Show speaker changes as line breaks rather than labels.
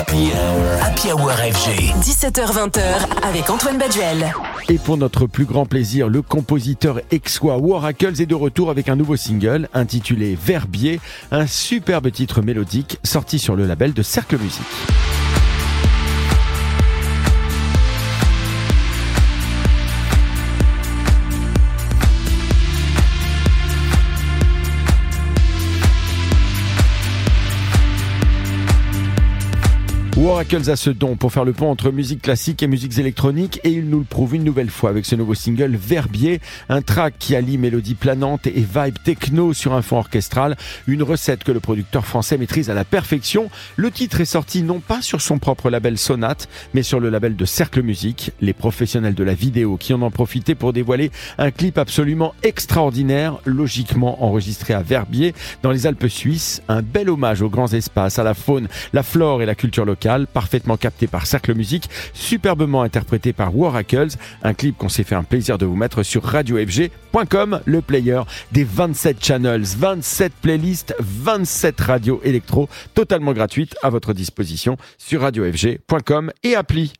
Happy Hour. Happy Hour FG.
17h20h avec Antoine Baduel.
Et pour notre plus grand plaisir, le compositeur Exois Waracles est de retour avec un nouveau single intitulé Verbier, un superbe titre mélodique sorti sur le label de Cercle Musique. Waracles a ce don pour faire le pont entre musique classique et musiques électroniques et il nous le prouve une nouvelle fois avec ce nouveau single Verbier, un track qui allie mélodie planante et vibe techno sur un fond orchestral, une recette que le producteur français maîtrise à la perfection. Le titre est sorti non pas sur son propre label Sonate, mais sur le label de Cercle Musique, les professionnels de la vidéo qui en ont profité pour dévoiler un clip absolument extraordinaire, logiquement enregistré à Verbier dans les Alpes suisses, un bel hommage aux grands espaces, à la faune, la flore et la culture locale parfaitement capté par Cercle Musique, superbement interprété par Waracles, un clip qu'on s'est fait un plaisir de vous mettre sur radiofg.com, le player des 27 channels, 27 playlists, 27 radios électro, totalement gratuites à votre disposition sur radiofg.com et appli.